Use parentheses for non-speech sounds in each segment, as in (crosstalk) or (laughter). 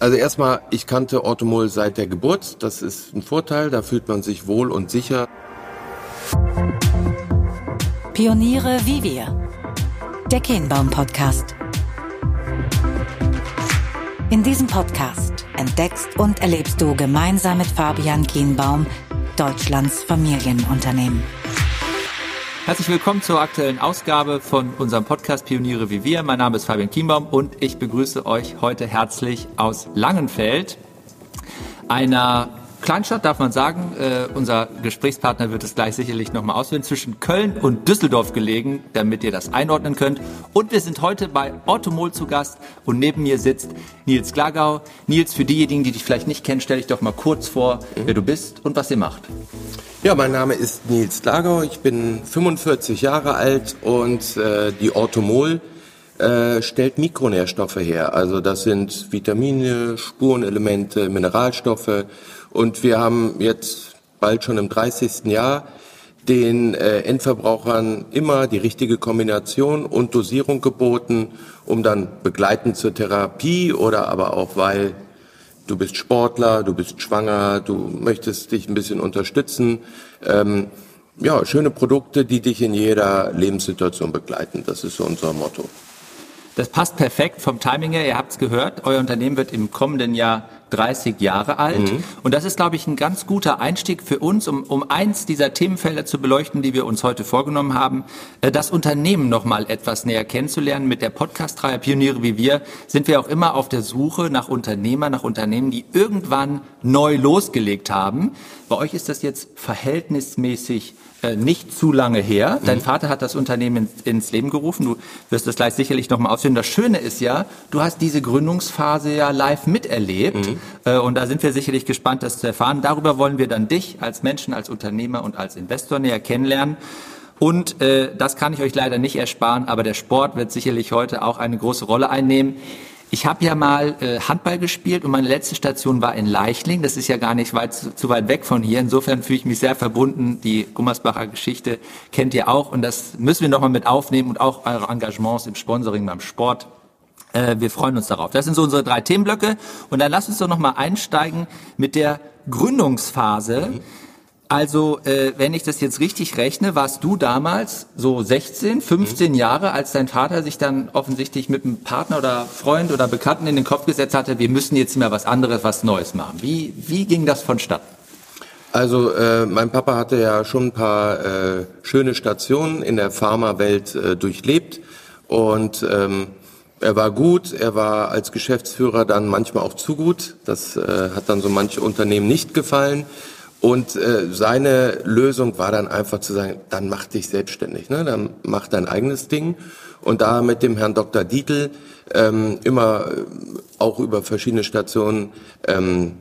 Also erstmal, ich kannte Orthomol seit der Geburt. Das ist ein Vorteil, da fühlt man sich wohl und sicher. Pioniere wie wir. Der Kehnbaum Podcast. In diesem Podcast entdeckst und erlebst du gemeinsam mit Fabian Kienbaum Deutschlands Familienunternehmen. Herzlich willkommen zur aktuellen Ausgabe von unserem Podcast Pioniere wie wir. Mein Name ist Fabian Kienbaum und ich begrüße euch heute herzlich aus Langenfeld, einer Kleinstadt darf man sagen. Äh, unser Gesprächspartner wird es gleich sicherlich nochmal ausführen. Zwischen Köln und Düsseldorf gelegen, damit ihr das einordnen könnt. Und wir sind heute bei Orthomol zu Gast und neben mir sitzt Nils Glagau. Nils, für diejenigen, die dich vielleicht nicht kennen, stell dich doch mal kurz vor, mhm. wer du bist und was ihr macht. Ja, mein Name ist Nils Glagau. Ich bin 45 Jahre alt und äh, die Orthomol äh, stellt Mikronährstoffe her. Also das sind Vitamine, Spurenelemente, Mineralstoffe und wir haben jetzt bald schon im 30. Jahr den äh, Endverbrauchern immer die richtige Kombination und Dosierung geboten, um dann begleitend zur Therapie oder aber auch weil du bist Sportler, du bist schwanger, du möchtest dich ein bisschen unterstützen. Ähm, ja, schöne Produkte, die dich in jeder Lebenssituation begleiten. Das ist so unser Motto. Das passt perfekt vom Timing her. Ihr habt es gehört, euer Unternehmen wird im kommenden Jahr 30 Jahre alt. Mhm. Und das ist, glaube ich, ein ganz guter Einstieg für uns, um, um eins dieser Themenfelder zu beleuchten, die wir uns heute vorgenommen haben, äh, das Unternehmen noch mal etwas näher kennenzulernen. Mit der Podcast-Reihe Pioniere wie wir sind wir auch immer auf der Suche nach Unternehmern, nach Unternehmen, die irgendwann neu losgelegt haben. Bei euch ist das jetzt verhältnismäßig äh, nicht zu lange her. Dein mhm. Vater hat das Unternehmen ins, ins Leben gerufen. Du wirst das gleich sicherlich nochmal ausführen. Das Schöne ist ja, du hast diese Gründungsphase ja live miterlebt. Mhm. Äh, und da sind wir sicherlich gespannt, das zu erfahren. Darüber wollen wir dann dich als Menschen, als Unternehmer und als Investor näher kennenlernen. Und äh, das kann ich euch leider nicht ersparen, aber der Sport wird sicherlich heute auch eine große Rolle einnehmen. Ich habe ja mal äh, Handball gespielt und meine letzte Station war in Leichling. Das ist ja gar nicht weit, zu, weit weg von hier. Insofern fühle ich mich sehr verbunden. Die Gummersbacher Geschichte kennt ihr auch und das müssen wir nochmal mit aufnehmen und auch eure Engagements im Sponsoring beim Sport. Äh, wir freuen uns darauf. Das sind so unsere drei Themenblöcke und dann lasst uns doch nochmal einsteigen mit der Gründungsphase. Mhm also, äh, wenn ich das jetzt richtig rechne, warst du damals so 16, 15 mhm. Jahre, als dein Vater sich dann offensichtlich mit einem Partner oder Freund oder Bekannten in den Kopf gesetzt hatte, wir müssen jetzt mal was anderes, was Neues machen. Wie, wie ging das vonstatten? Also äh, mein Papa hatte ja schon ein paar äh, schöne Stationen in der Pharmawelt äh, durchlebt und ähm, er war gut, er war als Geschäftsführer dann manchmal auch zu gut. Das äh, hat dann so manche Unternehmen nicht gefallen. Und äh, seine Lösung war dann einfach zu sagen, dann mach dich selbstständig, ne? dann mach dein eigenes Ding. Und da mit dem Herrn Dr. Dietl ähm, immer äh, auch über verschiedene Stationen ähm,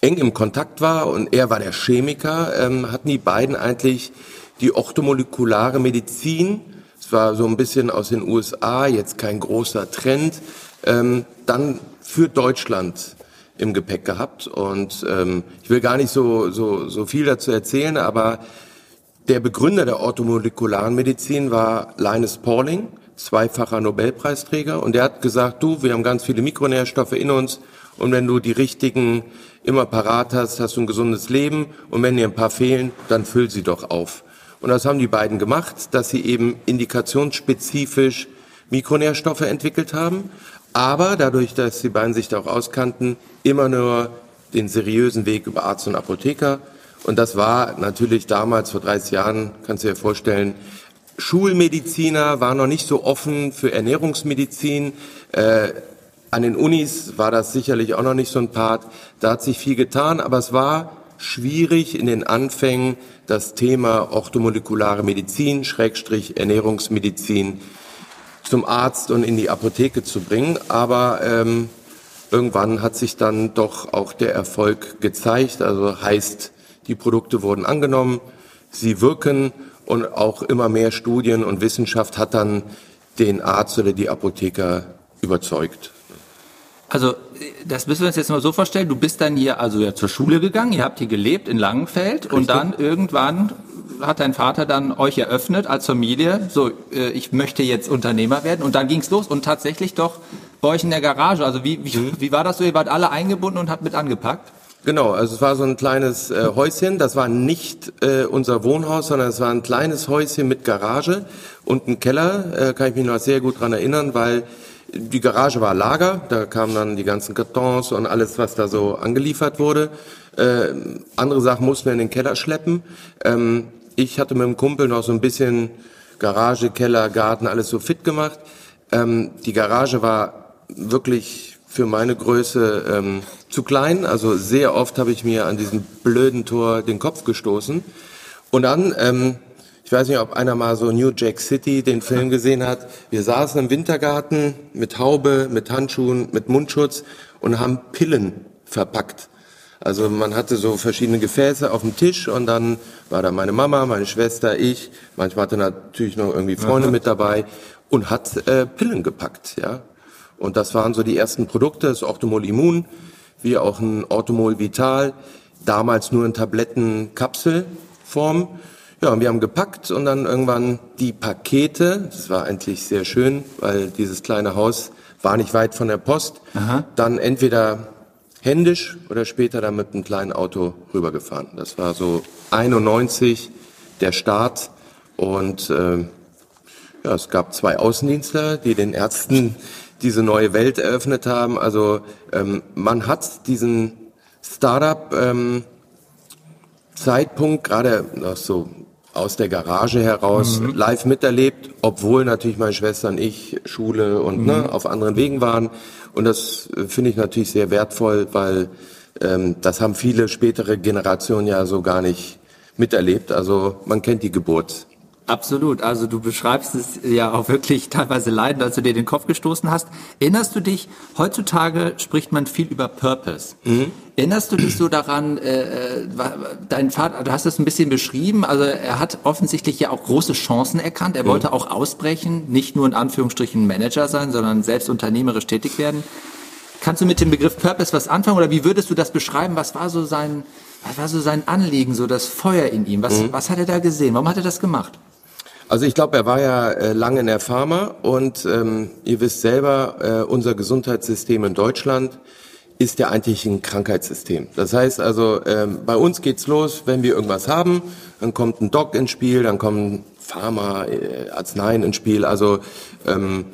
eng im Kontakt war und er war der Chemiker, ähm, hatten die beiden eigentlich die orthomolekulare Medizin, es war so ein bisschen aus den USA, jetzt kein großer Trend, ähm, dann für Deutschland im Gepäck gehabt. Und ähm, ich will gar nicht so, so, so viel dazu erzählen, aber der Begründer der orthomolekularen Medizin war Linus Pauling, zweifacher Nobelpreisträger. Und der hat gesagt, du, wir haben ganz viele Mikronährstoffe in uns. Und wenn du die richtigen immer parat hast, hast du ein gesundes Leben. Und wenn dir ein paar fehlen, dann füll sie doch auf. Und das haben die beiden gemacht, dass sie eben indikationsspezifisch Mikronährstoffe entwickelt haben aber dadurch, dass die beiden sich da auch auskannten, immer nur den seriösen Weg über Arzt und Apotheker. Und das war natürlich damals, vor 30 Jahren, kannst du dir vorstellen, Schulmediziner waren noch nicht so offen für Ernährungsmedizin. Äh, an den Unis war das sicherlich auch noch nicht so ein Part. Da hat sich viel getan, aber es war schwierig in den Anfängen, das Thema orthomolekulare Medizin, Schrägstrich Ernährungsmedizin zum Arzt und in die Apotheke zu bringen. Aber ähm, irgendwann hat sich dann doch auch der Erfolg gezeigt. Also heißt, die Produkte wurden angenommen, sie wirken und auch immer mehr Studien und Wissenschaft hat dann den Arzt oder die Apotheker überzeugt. Also das müssen wir uns jetzt mal so vorstellen. Du bist dann hier also ja zur Schule gegangen, ihr habt hier gelebt in Langenfeld Richtig. und dann irgendwann hat dein Vater dann euch eröffnet als Familie, so, äh, ich möchte jetzt Unternehmer werden und dann ging's los und tatsächlich doch bei euch in der Garage. Also wie, wie, wie war das so? Ihr wart alle eingebunden und habt mit angepackt? Genau, also es war so ein kleines äh, Häuschen. Das war nicht äh, unser Wohnhaus, sondern es war ein kleines Häuschen mit Garage und ein Keller. Äh, kann ich mich noch sehr gut dran erinnern, weil die Garage war Lager. Da kamen dann die ganzen Kartons und alles, was da so angeliefert wurde. Äh, andere Sachen mussten wir in den Keller schleppen. Ähm, ich hatte mit dem Kumpel noch so ein bisschen Garage, Keller, Garten, alles so fit gemacht. Ähm, die Garage war wirklich für meine Größe ähm, zu klein. Also sehr oft habe ich mir an diesem blöden Tor den Kopf gestoßen. Und dann, ähm, ich weiß nicht, ob einer mal so New Jack City den Film gesehen hat. Wir saßen im Wintergarten mit Haube, mit Handschuhen, mit Mundschutz und haben Pillen verpackt. Also man hatte so verschiedene Gefäße auf dem Tisch und dann war da meine Mama, meine Schwester, ich. Manchmal hatte natürlich noch irgendwie Freunde mit dabei und hat äh, Pillen gepackt, ja. Und das waren so die ersten Produkte, das Orthomol Immun, wie auch ein Orthomol Vital, damals nur in Tablettenkapselform. Ja, und wir haben gepackt und dann irgendwann die Pakete, das war eigentlich sehr schön, weil dieses kleine Haus war nicht weit von der Post, Aha. dann entweder händisch oder später dann mit einem kleinen Auto rübergefahren. Das war so 91 der Start und äh, ja, es gab zwei Außendienstler, die den Ärzten diese neue Welt eröffnet haben. Also ähm, man hat diesen Startup ähm, Zeitpunkt gerade so aus der Garage heraus mhm. live miterlebt, obwohl natürlich meine Schwester und ich Schule und mhm. ne, auf anderen Wegen waren. Und das äh, finde ich natürlich sehr wertvoll, weil ähm, das haben viele spätere Generationen ja so gar nicht miterlebt. Also man kennt die Geburt Absolut. Also du beschreibst es ja auch wirklich teilweise leidend, als du dir den Kopf gestoßen hast. Erinnerst du dich, heutzutage spricht man viel über Purpose. Mhm. Erinnerst du dich so daran, äh, äh dein Vater, du hast es ein bisschen beschrieben, also er hat offensichtlich ja auch große Chancen erkannt. Er mhm. wollte auch ausbrechen, nicht nur in Anführungsstrichen Manager sein, sondern selbst unternehmerisch tätig werden. Kannst du mit dem Begriff Purpose was anfangen oder wie würdest du das beschreiben? Was war so sein, was war so sein Anliegen, so das Feuer in ihm? Was, mhm. was hat er da gesehen? Warum hat er das gemacht? Also ich glaube, er war ja äh, lange in der Pharma und ähm, ihr wisst selber, äh, unser Gesundheitssystem in Deutschland ist ja eigentlich ein Krankheitssystem. Das heißt also, ähm, bei uns geht's los, wenn wir irgendwas haben, dann kommt ein Doc ins Spiel, dann kommen Pharma, äh, Arzneien ins Spiel. Also ähm,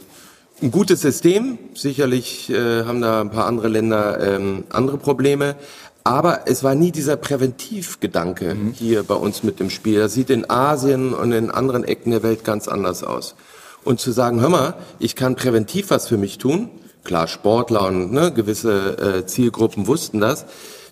ein gutes System. Sicherlich äh, haben da ein paar andere Länder ähm, andere Probleme. Aber es war nie dieser Präventivgedanke mhm. hier bei uns mit dem Spiel. Das sieht in Asien und in anderen Ecken der Welt ganz anders aus. Und zu sagen, hör mal, ich kann präventiv was für mich tun, klar, Sportler und ne, gewisse äh, Zielgruppen wussten das,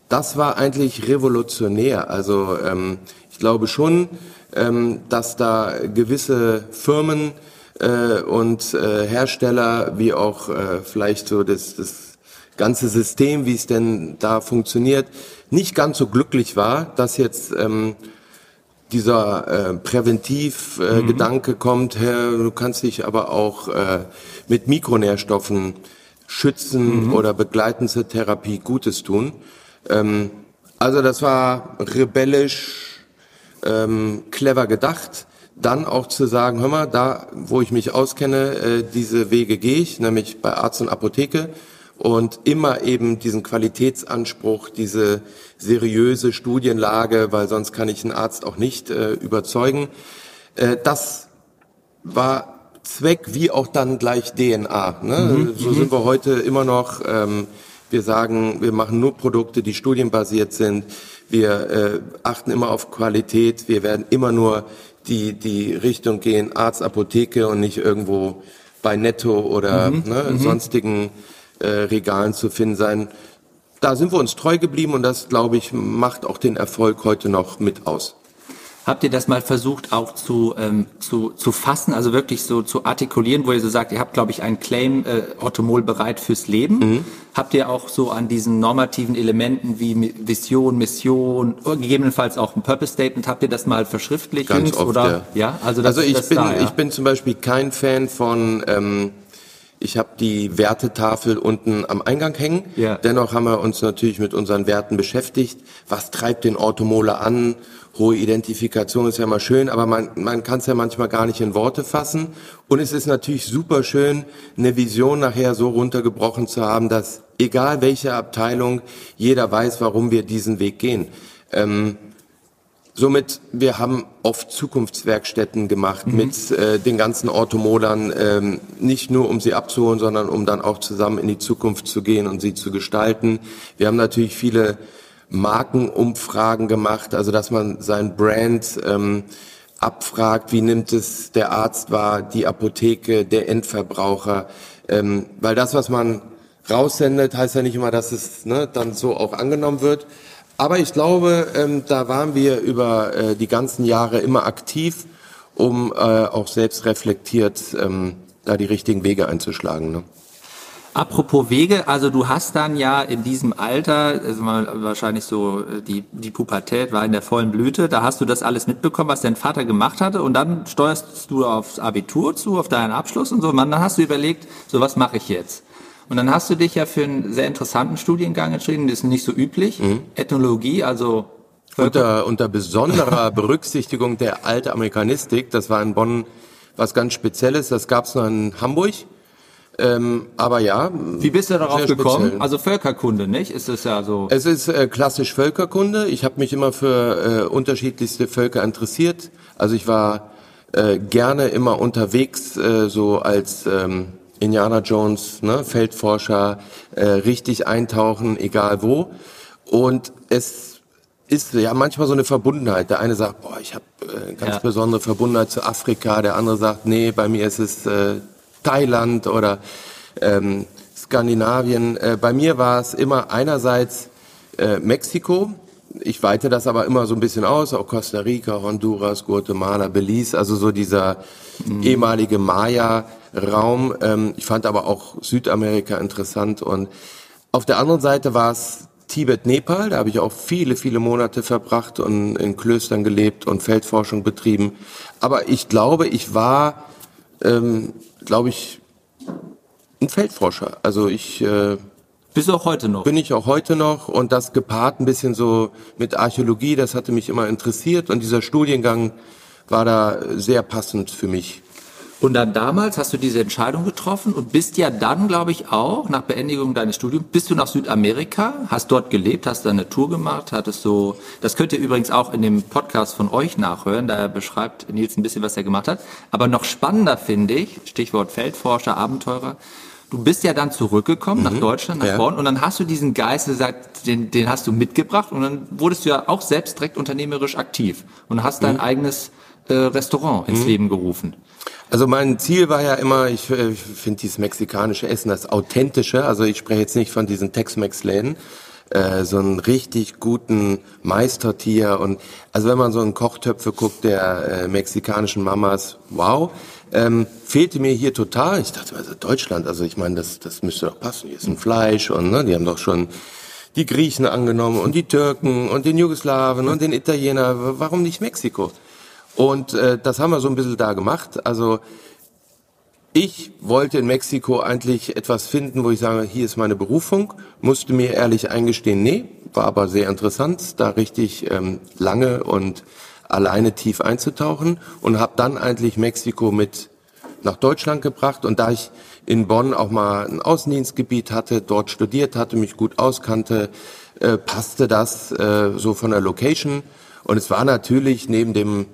das war eigentlich revolutionär. Also ähm, ich glaube schon, ähm, dass da gewisse Firmen äh, und äh, Hersteller wie auch äh, vielleicht so das, das ganze System, wie es denn da funktioniert, nicht ganz so glücklich war, dass jetzt ähm, dieser äh, Präventivgedanke äh, mhm. kommt, Herr, du kannst dich aber auch äh, mit Mikronährstoffen schützen mhm. oder begleitend zur Therapie Gutes tun. Ähm, also das war rebellisch, ähm, clever gedacht. Dann auch zu sagen, hör mal, da, wo ich mich auskenne, äh, diese Wege gehe ich, nämlich bei Arzt und Apotheke und immer eben diesen Qualitätsanspruch, diese seriöse Studienlage, weil sonst kann ich einen Arzt auch nicht äh, überzeugen. Äh, das war Zweck wie auch dann gleich DNA. Ne? Mhm, so sind wir heute immer noch. Ähm, wir sagen, wir machen nur Produkte, die studienbasiert sind. Wir äh, achten immer auf Qualität. Wir werden immer nur die, die Richtung gehen, Arzt, Apotheke und nicht irgendwo bei Netto oder mhm, ne, mhm. sonstigen äh, Regalen zu finden sein. Da sind wir uns treu geblieben und das, glaube ich, macht auch den Erfolg heute noch mit aus. Habt ihr das mal versucht auch zu, ähm, zu, zu fassen, also wirklich so zu artikulieren, wo ihr so sagt, ihr habt, glaube ich, einen Claim äh, Orthomol bereit fürs Leben. Mhm. Habt ihr auch so an diesen normativen Elementen wie Vision, Mission, gegebenenfalls auch ein Purpose Statement, habt ihr das mal verschriftlicht? Ganz oft, oder? Ja, ja also, das, also ich, bin, da, ja. ich bin zum Beispiel kein Fan von... Ähm, Ich habe die Wertetafel unten am Eingang hängen. Ja. Dennoch haben wir uns natürlich mit unseren Werten beschäftigt. Was treibt den Automoler an? Hohe Identifikation ist ja mal schön, aber man, man kann es ja manchmal gar nicht in Worte fassen. Und es ist natürlich super schön, eine Vision nachher so runtergebrochen zu haben, dass egal welche Abteilung, jeder weiß, warum wir diesen Weg gehen. Ähm, Somit, wir haben oft Zukunftswerkstätten gemacht mhm. mit äh, den ganzen Automodern, ähm, nicht nur um sie abzuholen, sondern um dann auch zusammen in die Zukunft zu gehen und sie zu gestalten. Wir haben natürlich viele Markenumfragen gemacht, also dass man sein Brand ähm, abfragt, wie nimmt es der Arzt wahr, die Apotheke, der Endverbraucher, ähm, weil das, was man raussendet, heißt ja nicht immer, dass es ne, dann so auch angenommen wird. Aber ich glaube, ähm, da waren wir über äh, die ganzen Jahre immer aktiv, um äh, auch selbst reflektiert ähm, da die richtigen Wege einzuschlagen. Ne? Apropos Wege, also du hast dann ja in diesem Alter, also wahrscheinlich so äh, die, die Pubertät war in der vollen Blüte, da hast du das alles mitbekommen, was dein Vater gemacht hatte und dann steuerst du aufs Abitur zu, auf deinen Abschluss und so und dann hast du überlegt, so was mache ich jetzt? Und dann hast du dich ja für einen sehr interessanten Studiengang entschieden, das ist nicht so üblich. Mhm. Ethnologie, also unter, unter besonderer (laughs) Berücksichtigung der alten Amerikanistik, das war in Bonn was ganz Spezielles, das gab es noch in Hamburg. Ähm, aber ja. Wie bist du darauf gekommen? Speziell. Also Völkerkunde, nicht? Ist es ja so? Es ist äh, klassisch Völkerkunde. Ich habe mich immer für äh, unterschiedlichste Völker interessiert. Also ich war äh, gerne immer unterwegs, äh, so als ähm, Indiana Jones, ne, Feldforscher, äh, richtig eintauchen, egal wo. Und es ist ja manchmal so eine Verbundenheit. Der eine sagt, boah, ich habe äh, ganz ja. besondere Verbundenheit zu Afrika. Der andere sagt, nee, bei mir ist es äh, Thailand oder ähm, Skandinavien. Äh, bei mir war es immer einerseits äh, Mexiko. Ich weite das aber immer so ein bisschen aus, auch Costa Rica, Honduras, Guatemala, Belize, also so dieser mhm. ehemalige Maya Raum. Ähm, ich fand aber auch Südamerika interessant und auf der anderen Seite war es Tibet, Nepal. Da habe ich auch viele, viele Monate verbracht und in Klöstern gelebt und Feldforschung betrieben. Aber ich glaube, ich war, ähm, glaube ich, ein Feldforscher. Also ich äh, bist du auch heute noch? Bin ich auch heute noch und das gepaart ein bisschen so mit Archäologie, das hatte mich immer interessiert und dieser Studiengang war da sehr passend für mich. Und dann damals hast du diese Entscheidung getroffen und bist ja dann, glaube ich, auch nach Beendigung deines Studiums, bist du nach Südamerika, hast dort gelebt, hast da eine Tour gemacht, hattest so, das könnt ihr übrigens auch in dem Podcast von euch nachhören, da beschreibt Nils ein bisschen, was er gemacht hat. Aber noch spannender finde ich, Stichwort Feldforscher, Abenteurer, du bist ja dann zurückgekommen mhm. nach Deutschland, nach ja. Bonn und dann hast du diesen Geist gesagt, den, den hast du mitgebracht und dann wurdest du ja auch selbst direkt unternehmerisch aktiv und hast dein mhm. eigenes äh, Restaurant ins mhm. Leben gerufen. Also mein Ziel war ja immer, ich, äh, ich finde dieses mexikanische Essen das authentische, also ich spreche jetzt nicht von diesen Tex-Mex-Läden, äh, so einen richtig guten Meistertier und also wenn man so einen Kochtöpfe guckt der äh, mexikanischen Mamas, wow, ähm, fehlte mir hier total. Ich dachte, also Deutschland, also ich meine, das, das müsste doch passen. Hier ist ein Fleisch und ne, die haben doch schon die Griechen angenommen und die Türken und den Jugoslawen und den Italiener. Warum nicht Mexiko? Und äh, das haben wir so ein bisschen da gemacht. Also ich wollte in Mexiko eigentlich etwas finden, wo ich sage, hier ist meine Berufung, musste mir ehrlich eingestehen, nee, war aber sehr interessant, da richtig ähm, lange und alleine tief einzutauchen und habe dann eigentlich Mexiko mit nach Deutschland gebracht und da ich in Bonn auch mal ein Außendienstgebiet hatte, dort studiert hatte, mich gut auskannte, äh, passte das äh, so von der Location und es war natürlich neben dem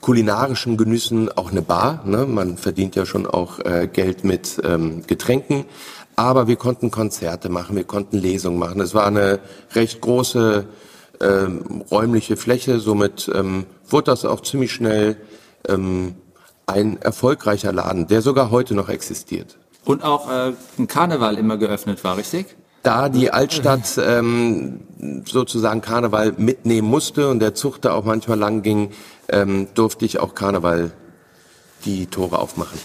kulinarischen Genüssen auch eine Bar. Ne? Man verdient ja schon auch äh, Geld mit ähm, Getränken. Aber wir konnten Konzerte machen, wir konnten Lesungen machen. Es war eine recht große ähm, räumliche Fläche. Somit ähm, wurde das auch ziemlich schnell ähm, ein erfolgreicher Laden, der sogar heute noch existiert. Und auch äh, ein Karneval immer geöffnet war, richtig? da die Altstadt ähm, sozusagen Karneval mitnehmen musste und der Zug da auch manchmal lang ging, ähm, durfte ich auch Karneval die Tore aufmachen.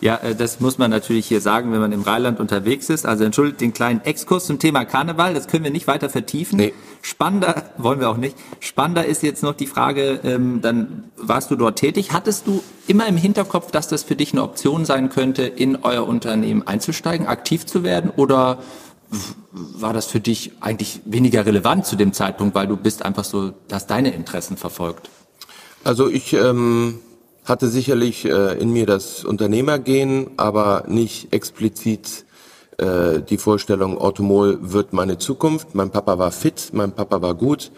Ja, äh, das muss man natürlich hier sagen, wenn man im Rheinland unterwegs ist. Also entschuldigt den kleinen Exkurs zum Thema Karneval, das können wir nicht weiter vertiefen. Nee. Spannender, (laughs) wollen wir auch nicht. Spannender ist jetzt noch die Frage, ähm, dann warst du dort tätig. Hattest du immer im Hinterkopf, dass das für dich eine Option sein könnte, in euer Unternehmen einzusteigen, aktiv zu werden? Oder war das für dich eigentlich weniger relevant zu dem Zeitpunkt, weil du bist einfach so, dass deine Interessen verfolgt? Also ich ähm, hatte sicherlich äh, in mir das Unternehmergehen, aber nicht explizit äh, die Vorstellung, Automol wird meine Zukunft. Mein Papa war fit, mein Papa war gut.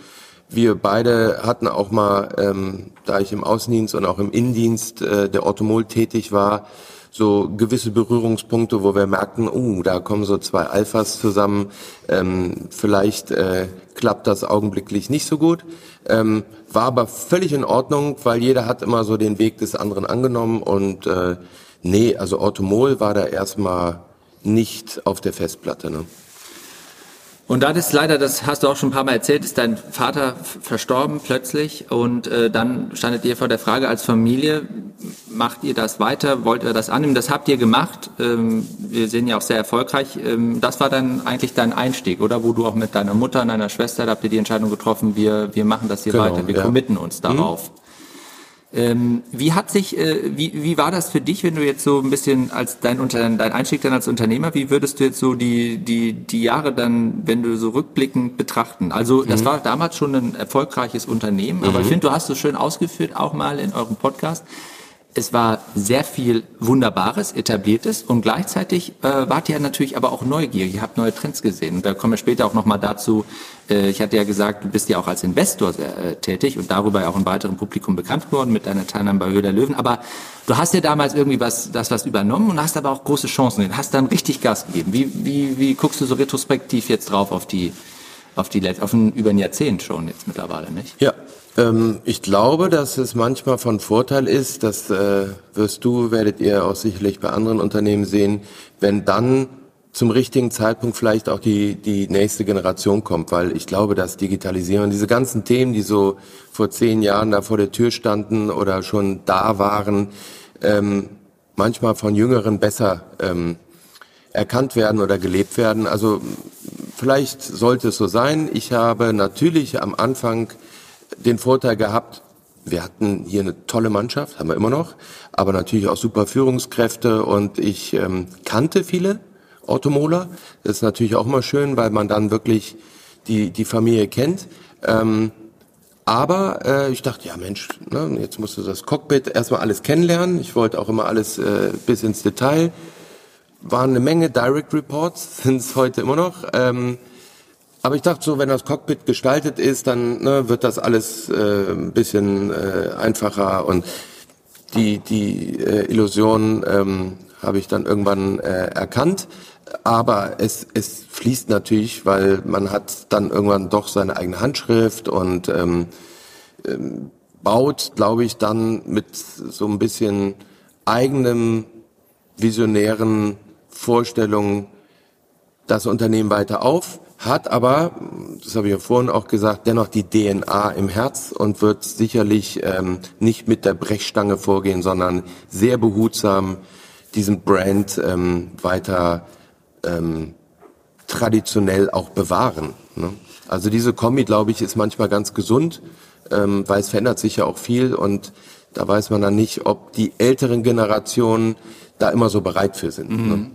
Wir beide hatten auch mal, ähm, da ich im Außendienst und auch im Innendienst äh, der Automol tätig war, so gewisse Berührungspunkte, wo wir merkten, uh, da kommen so zwei Alphas zusammen, ähm, vielleicht äh, klappt das augenblicklich nicht so gut. Ähm, war aber völlig in Ordnung, weil jeder hat immer so den Weg des anderen angenommen und äh, nee, also Automol war da erstmal nicht auf der Festplatte. Ne? Und dann ist leider, das hast du auch schon ein paar Mal erzählt, ist dein Vater verstorben plötzlich und äh, dann standet ihr vor der Frage als Familie, macht ihr das weiter, wollt ihr das annehmen? Das habt ihr gemacht. Ähm, wir sehen ja auch sehr erfolgreich. Ähm, das war dann eigentlich dein Einstieg, oder? Wo du auch mit deiner Mutter und deiner Schwester, da habt ihr die Entscheidung getroffen, wir, wir machen das hier genau, weiter, wir ja. committen uns darauf. Mhm. Ähm, wie hat sich, äh, wie, wie war das für dich, wenn du jetzt so ein bisschen als dein, Unter dein Einstieg dann als Unternehmer, wie würdest du jetzt so die, die, die Jahre dann, wenn du so rückblickend betrachten? Also das mhm. war damals schon ein erfolgreiches Unternehmen, aber mhm. ich finde, du hast es schön ausgeführt, auch mal in eurem Podcast es war sehr viel Wunderbares, Etabliertes und gleichzeitig äh, wart ihr natürlich aber auch neugierig. Ihr habt neue Trends gesehen. Und da kommen wir später auch nochmal dazu. Äh, ich hatte ja gesagt, du bist ja auch als Investor sehr, äh, tätig und darüber ja auch im weiteren Publikum bekannt geworden mit deiner Teilnahme bei Höhe der Löwen. Aber du hast ja damals irgendwie was, das was übernommen und hast aber auch große Chancen gesehen. Hast dann richtig Gas gegeben. Wie, wie, wie guckst du so retrospektiv jetzt drauf auf die, auf die, auf ein, über ein Jahrzehnt schon jetzt mittlerweile, nicht? Ja, ähm, ich glaube, dass es manchmal von Vorteil ist, das äh, wirst du, werdet ihr auch sicherlich bei anderen Unternehmen sehen, wenn dann zum richtigen Zeitpunkt vielleicht auch die, die nächste Generation kommt, weil ich glaube, dass Digitalisierung, diese ganzen Themen, die so vor zehn Jahren da vor der Tür standen oder schon da waren, ähm, manchmal von Jüngeren besser ähm, erkannt werden oder gelebt werden. Also vielleicht sollte es so sein. Ich habe natürlich am Anfang den Vorteil gehabt, wir hatten hier eine tolle Mannschaft, haben wir immer noch, aber natürlich auch super Führungskräfte und ich ähm, kannte viele Automoler. Das ist natürlich auch immer schön, weil man dann wirklich die, die Familie kennt. Ähm, aber äh, ich dachte, ja Mensch, ne, jetzt musst du das Cockpit erstmal alles kennenlernen. Ich wollte auch immer alles äh, bis ins Detail. Waren eine Menge Direct Reports, (laughs) sind es heute immer noch. Ähm, aber ich dachte so, wenn das Cockpit gestaltet ist, dann ne, wird das alles äh, ein bisschen äh, einfacher und die, die äh, Illusion ähm, habe ich dann irgendwann äh, erkannt. Aber es, es fließt natürlich, weil man hat dann irgendwann doch seine eigene Handschrift und ähm, ähm, baut, glaube ich, dann mit so ein bisschen eigenem visionären Vorstellungen das Unternehmen weiter auf hat aber, das habe ich ja vorhin auch gesagt, dennoch die DNA im Herz und wird sicherlich ähm, nicht mit der Brechstange vorgehen, sondern sehr behutsam diesen Brand ähm, weiter ähm, traditionell auch bewahren. Ne? Also diese Kombi, glaube ich, ist manchmal ganz gesund, ähm, weil es verändert sich ja auch viel und da weiß man dann nicht, ob die älteren Generationen da immer so bereit für sind. Ne? Mhm. Ne?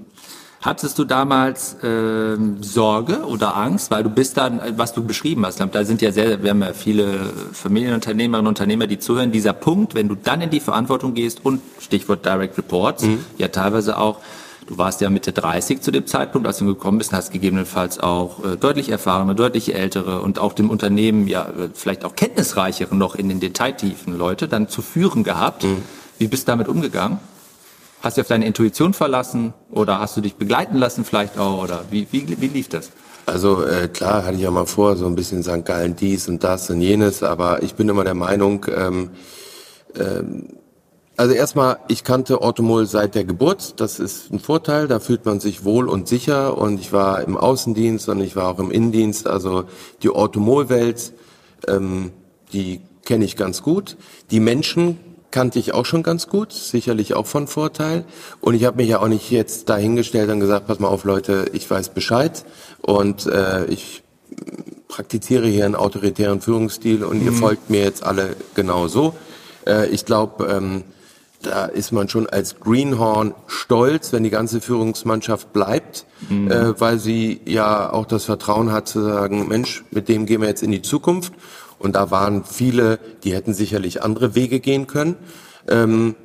Hattest du damals äh, Sorge oder Angst, weil du bist dann, was du beschrieben hast, da sind ja sehr, wir haben ja viele Familienunternehmerinnen und Unternehmer, die zuhören, dieser Punkt, wenn du dann in die Verantwortung gehst und Stichwort Direct Reports, mhm. ja teilweise auch, du warst ja Mitte 30 zu dem Zeitpunkt, als du gekommen bist, hast gegebenenfalls auch äh, deutlich erfahrene, deutlich ältere und auch dem Unternehmen ja vielleicht auch kenntnisreichere noch in den Detailtiefen Leute dann zu führen gehabt. Mhm. Wie bist du damit umgegangen? Hast du auf deine Intuition verlassen oder hast du dich begleiten lassen vielleicht auch oder wie, wie, wie lief das? Also äh, klar hatte ich ja mal vor, so ein bisschen St. Gallen dies und das und jenes, aber ich bin immer der Meinung, ähm, ähm, also erstmal, ich kannte Automol seit der Geburt, das ist ein Vorteil, da fühlt man sich wohl und sicher und ich war im Außendienst und ich war auch im Innendienst, also die Automol-Welt, ähm, die kenne ich ganz gut. Die Menschen kannte ich auch schon ganz gut, sicherlich auch von Vorteil. Und ich habe mich ja auch nicht jetzt dahingestellt und gesagt, pass mal auf Leute, ich weiß Bescheid und äh, ich praktiziere hier einen autoritären Führungsstil und mhm. ihr folgt mir jetzt alle genau so. Äh, ich glaube, ähm, da ist man schon als Greenhorn stolz, wenn die ganze Führungsmannschaft bleibt, mhm. äh, weil sie ja auch das Vertrauen hat zu sagen, Mensch, mit dem gehen wir jetzt in die Zukunft. Und da waren viele, die hätten sicherlich andere Wege gehen können. Ähm,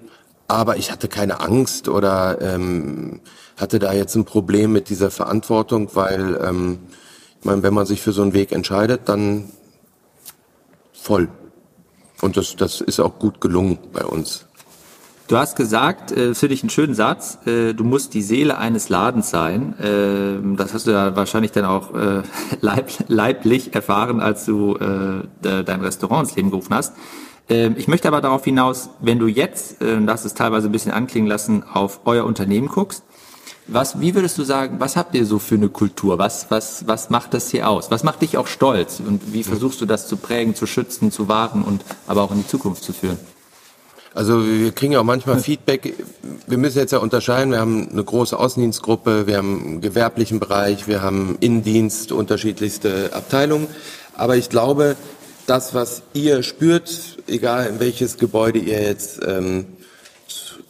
aber ich hatte keine Angst oder ähm, hatte da jetzt ein Problem mit dieser Verantwortung, weil ähm, ich meine, wenn man sich für so einen Weg entscheidet, dann voll. Und das, das ist auch gut gelungen bei uns. Du hast gesagt, äh, finde ich einen schönen Satz, äh, du musst die Seele eines Ladens sein. Äh, das hast du ja wahrscheinlich dann auch äh, (laughs) leib, leiblich erfahren, als du äh, dein Restaurant ins Leben gerufen hast. Äh, ich möchte aber darauf hinaus, wenn du jetzt, äh, das ist teilweise ein bisschen anklingen lassen, auf euer Unternehmen guckst, was, wie würdest du sagen, was habt ihr so für eine Kultur? Was, was, was macht das hier aus? Was macht dich auch stolz? Und wie versuchst du das zu prägen, zu schützen, zu wahren und aber auch in die Zukunft zu führen? Also wir kriegen ja auch manchmal (laughs) Feedback. Wir müssen jetzt ja unterscheiden. Wir haben eine große Außendienstgruppe, wir haben einen gewerblichen Bereich, wir haben Innendienst, unterschiedlichste Abteilungen. Aber ich glaube, das, was ihr spürt, egal in welches Gebäude ihr jetzt ähm,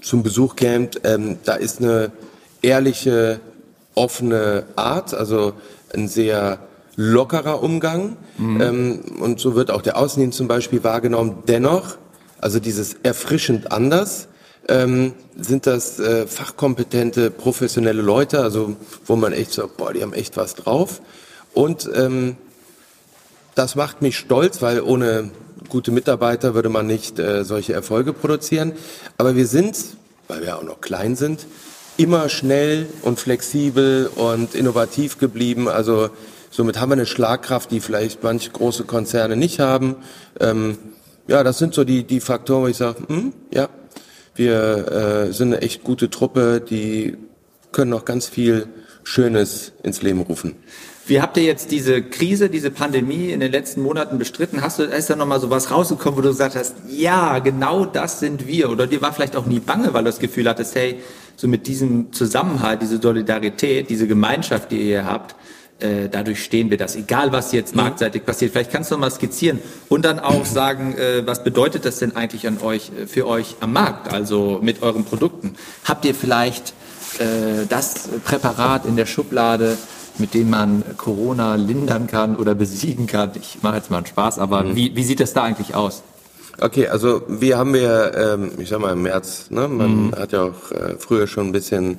zum Besuch kämt, ähm, da ist eine ehrliche, offene Art, also ein sehr lockerer Umgang. Mhm. Ähm, und so wird auch der Außendienst zum Beispiel wahrgenommen. Dennoch also dieses erfrischend anders, ähm, sind das äh, fachkompetente, professionelle Leute, also wo man echt sagt, boah, die haben echt was drauf. Und ähm, das macht mich stolz, weil ohne gute Mitarbeiter würde man nicht äh, solche Erfolge produzieren. Aber wir sind, weil wir auch noch klein sind, immer schnell und flexibel und innovativ geblieben. Also somit haben wir eine Schlagkraft, die vielleicht manche große Konzerne nicht haben. Ähm, ja, das sind so die, die Faktoren, wo ich sage, hm, ja, wir äh, sind eine echt gute Truppe, die können noch ganz viel Schönes ins Leben rufen. Wie habt ihr jetzt diese Krise, diese Pandemie in den letzten Monaten bestritten? Hast du, ist da nochmal so was rausgekommen, wo du gesagt hast, ja, genau das sind wir? Oder dir war vielleicht auch nie bange, weil du das Gefühl hattest, hey, so mit diesem Zusammenhalt, diese Solidarität, diese Gemeinschaft, die ihr hier habt, äh, dadurch stehen wir das, egal was jetzt mhm. marktseitig passiert. Vielleicht kannst du noch mal skizzieren und dann auch (clears throat) sagen, äh, was bedeutet das denn eigentlich an euch, äh, für euch am Markt, also mit euren Produkten? Habt ihr vielleicht äh, das Präparat in der Schublade, mit dem man Corona lindern kann oder besiegen kann? Ich mache jetzt mal einen Spaß, aber mhm. wie, wie sieht das da eigentlich aus? Okay, also wir haben wir, ähm, ich sag mal im März, ne? man mhm. hat ja auch äh, früher schon ein bisschen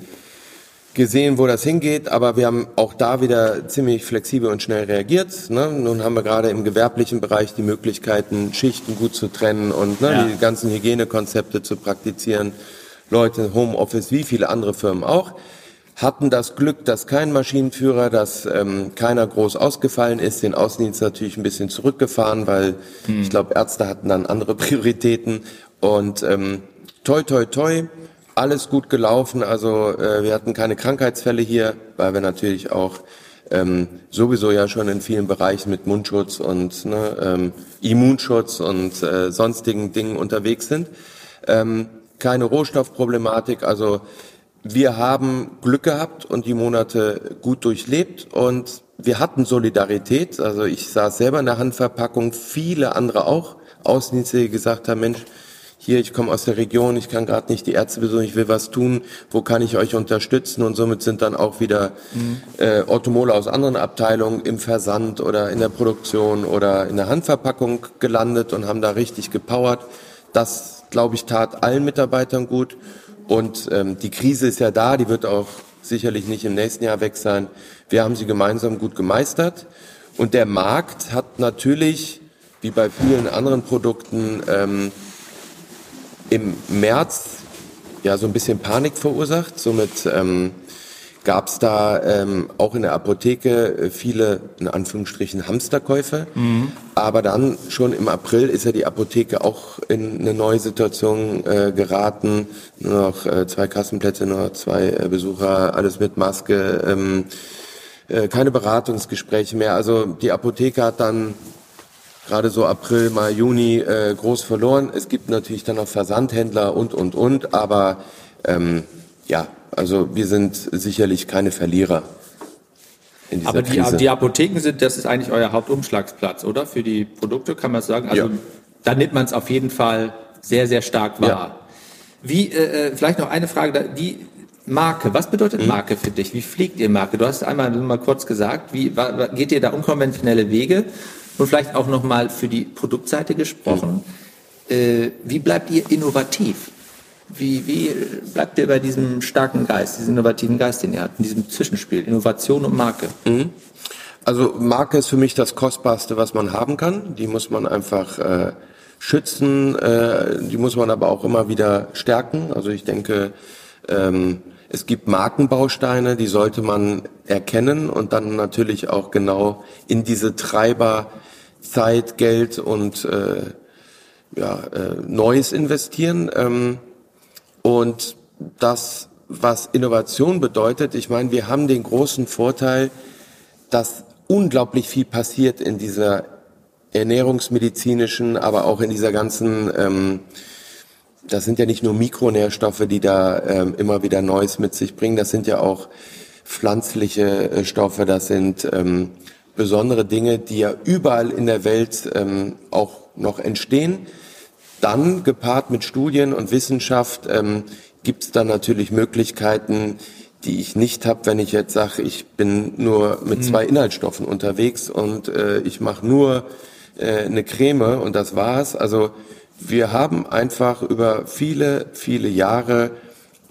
gesehen, wo das hingeht, aber wir haben auch da wieder ziemlich flexibel und schnell reagiert. Ne? Nun haben wir gerade im gewerblichen Bereich die Möglichkeiten, Schichten gut zu trennen und ne, ja. die ganzen Hygienekonzepte zu praktizieren. Leute, Homeoffice, wie viele andere Firmen auch, hatten das Glück, dass kein Maschinenführer, dass ähm, keiner groß ausgefallen ist, den Außendienst natürlich ein bisschen zurückgefahren, weil hm. ich glaube, Ärzte hatten dann andere (laughs) Prioritäten und ähm, toi toi toi alles gut gelaufen. Also äh, wir hatten keine Krankheitsfälle hier, weil wir natürlich auch ähm, sowieso ja schon in vielen Bereichen mit Mundschutz und ne, ähm, Immunschutz und äh, sonstigen Dingen unterwegs sind. Ähm, keine Rohstoffproblematik. Also wir haben Glück gehabt und die Monate gut durchlebt und wir hatten Solidarität. Also ich saß selber in der Handverpackung, viele andere auch, Außendienste, die gesagt haben, Mensch, hier, ich komme aus der Region, ich kann gerade nicht die Ärzte besuchen, ich will was tun, wo kann ich euch unterstützen? Und somit sind dann auch wieder mhm. äh, Automole aus anderen Abteilungen im Versand oder in der Produktion oder in der Handverpackung gelandet und haben da richtig gepowert. Das, glaube ich, tat allen Mitarbeitern gut. Und ähm, die Krise ist ja da, die wird auch sicherlich nicht im nächsten Jahr weg sein. Wir haben sie gemeinsam gut gemeistert. Und der Markt hat natürlich, wie bei vielen anderen Produkten, ähm, im März ja so ein bisschen Panik verursacht. Somit ähm, gab es da ähm, auch in der Apotheke äh, viele, in Anführungsstrichen, Hamsterkäufe. Mhm. Aber dann schon im April ist ja die Apotheke auch in eine neue Situation äh, geraten. Nur noch äh, zwei Kassenplätze, nur zwei äh, Besucher, alles mit Maske, ähm, äh, keine Beratungsgespräche mehr. Also die Apotheke hat dann gerade so April, Mai, Juni äh, groß verloren. Es gibt natürlich dann noch Versandhändler und, und, und, aber ähm, ja, also wir sind sicherlich keine Verlierer. In dieser aber die, Krise. die Apotheken sind, das ist eigentlich euer Hauptumschlagsplatz, oder? Für die Produkte kann man sagen. Also ja. da nimmt man es auf jeden Fall sehr, sehr stark wahr. Ja. Wie, äh, äh vielleicht noch eine Frage, die Marke, was bedeutet mhm. Marke für dich? Wie pflegt ihr Marke? Du hast einmal mal kurz gesagt, wie geht ihr da unkonventionelle Wege? Und vielleicht auch nochmal für die Produktseite gesprochen. Mhm. Wie bleibt ihr innovativ? Wie, wie bleibt ihr bei diesem starken Geist, diesem innovativen Geist, den ihr habt, in diesem Zwischenspiel, Innovation und Marke? Mhm. Also Marke ist für mich das Kostbarste, was man haben kann. Die muss man einfach äh, schützen, äh, die muss man aber auch immer wieder stärken. Also ich denke, ähm, es gibt Markenbausteine, die sollte man erkennen und dann natürlich auch genau in diese Treiber Zeit, Geld und äh, ja, äh, Neues investieren. Ähm, und das, was Innovation bedeutet, ich meine, wir haben den großen Vorteil, dass unglaublich viel passiert in dieser ernährungsmedizinischen, aber auch in dieser ganzen, ähm, das sind ja nicht nur Mikronährstoffe, die da ähm, immer wieder Neues mit sich bringen, das sind ja auch pflanzliche äh, Stoffe, das sind ähm, besondere Dinge, die ja überall in der Welt ähm, auch noch entstehen. Dann gepaart mit Studien und Wissenschaft ähm, gibt es dann natürlich Möglichkeiten, die ich nicht habe, wenn ich jetzt sage, ich bin nur mit mhm. zwei Inhaltsstoffen unterwegs und äh, ich mache nur äh, eine Creme und das war's. Also wir haben einfach über viele, viele Jahre